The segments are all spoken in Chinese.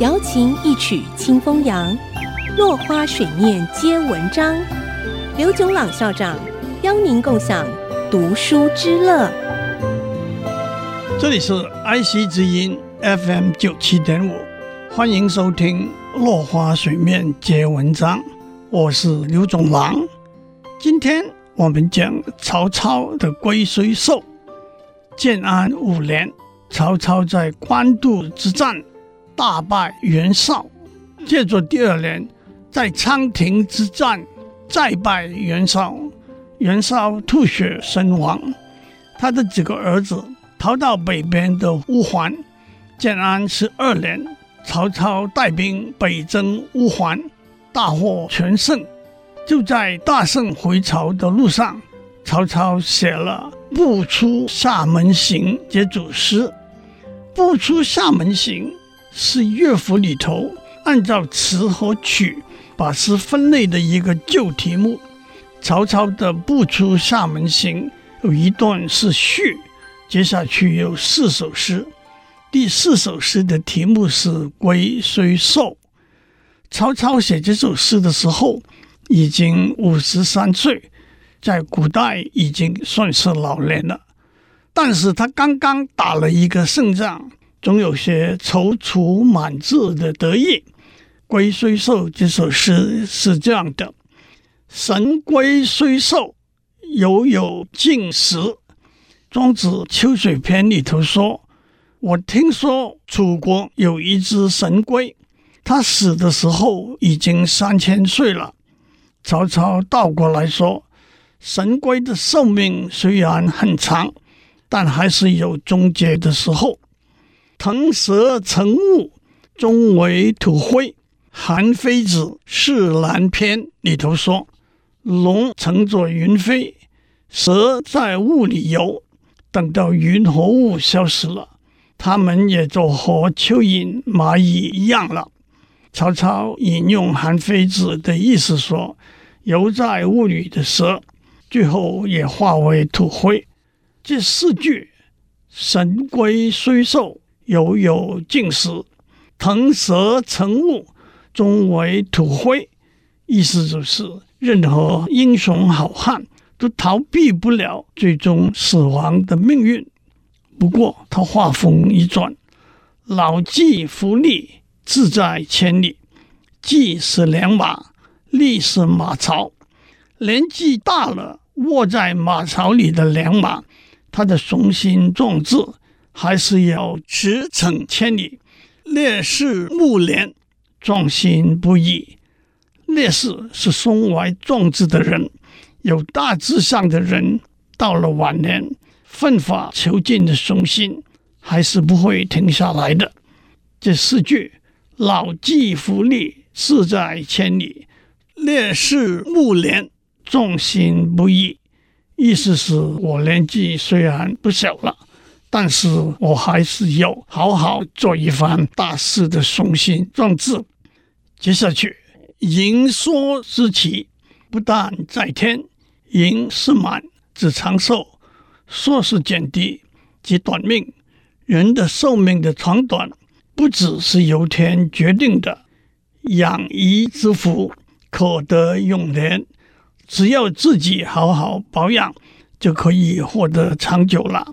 瑶琴一曲清风扬，落花水面皆文章。刘炯朗校长邀您共享读书之乐。这里是 IC 之音 FM 九七点五，欢迎收听《落花水面皆文章》，我是刘炯朗。今天我们讲曹操的龟虽寿。建安五年，曹操在官渡之战大败袁绍；接着第二年，在仓亭之战再败袁绍，袁绍吐血身亡。他的几个儿子逃到北边的乌桓。建安十二年，曹操带兵北征乌桓，大获全胜。就在大胜回朝的路上，曹操写了。不出厦门行这组诗，不出厦门行是乐府里头按照词和曲把诗分类的一个旧题目。曹操的不出厦门行有一段是序，接下去有四首诗。第四首诗的题目是龟虽寿。曹操写这首诗的时候已经五十三岁。在古代已经算是老年了，但是他刚刚打了一个胜仗，总有些踌躇满志的得意。龟虽寿这首诗是这样的：神龟虽寿，犹有竟时。庄子《秋水篇》里头说：“我听说楚国有一只神龟，它死的时候已经三千岁了。”曹操倒过来说。神龟的寿命虽然很长，但还是有终结的时候。腾蛇乘雾，终为土灰。韩非子《释兰篇》里头说：龙乘着云飞，蛇在雾里游，等到云和雾消失了，它们也就和蚯蚓、蚂蚁一样了。曹操引用韩非子的意思说：游在雾里的蛇。最后也化为土灰。这四句“神龟虽寿，犹有竟时；腾蛇乘雾，终为土灰”，意思就是任何英雄好汉都逃避不了最终死亡的命运。不过他话锋一转：“老骥伏枥，志在千里。骥是良马，枥是马槽。年纪大了。”卧在马槽里的良马，他的雄心壮志还是要驰骋千里。烈士暮年，壮心不已。烈士是胸怀壮志的人，有大志向的人，到了晚年，奋发求进的雄心还是不会停下来的。这四句：老骥伏枥，志在千里；烈士暮年。壮心不已，意思是我年纪虽然不小了，但是我还是要好好做一番大事的雄心壮志。接下去，盈缩之期，不但在天，盈是满，指长寿；缩是减低，即短命。人的寿命的长短，不只是由天决定的。养怡之福，可得永年。只要自己好好保养，就可以获得长久了。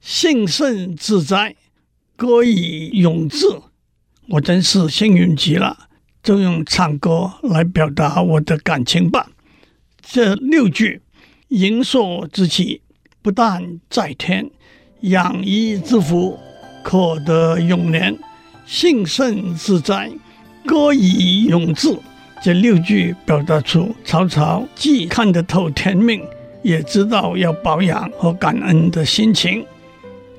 幸甚至哉，歌以咏志。我真是幸运极了，就用唱歌来表达我的感情吧。这六句：盈缩之气，不但在天；养怡之福，可得永年；幸甚至哉，歌以咏志。这六句表达出曹操既看得透天命，也知道要保养和感恩的心情。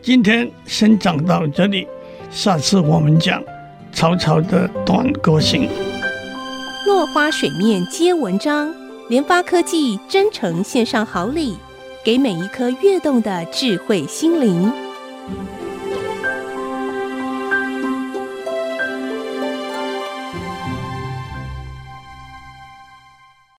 今天先讲到这里，下次我们讲曹操的短歌行。落花水面皆文章，联发科技真诚献上好礼，给每一颗跃动的智慧心灵。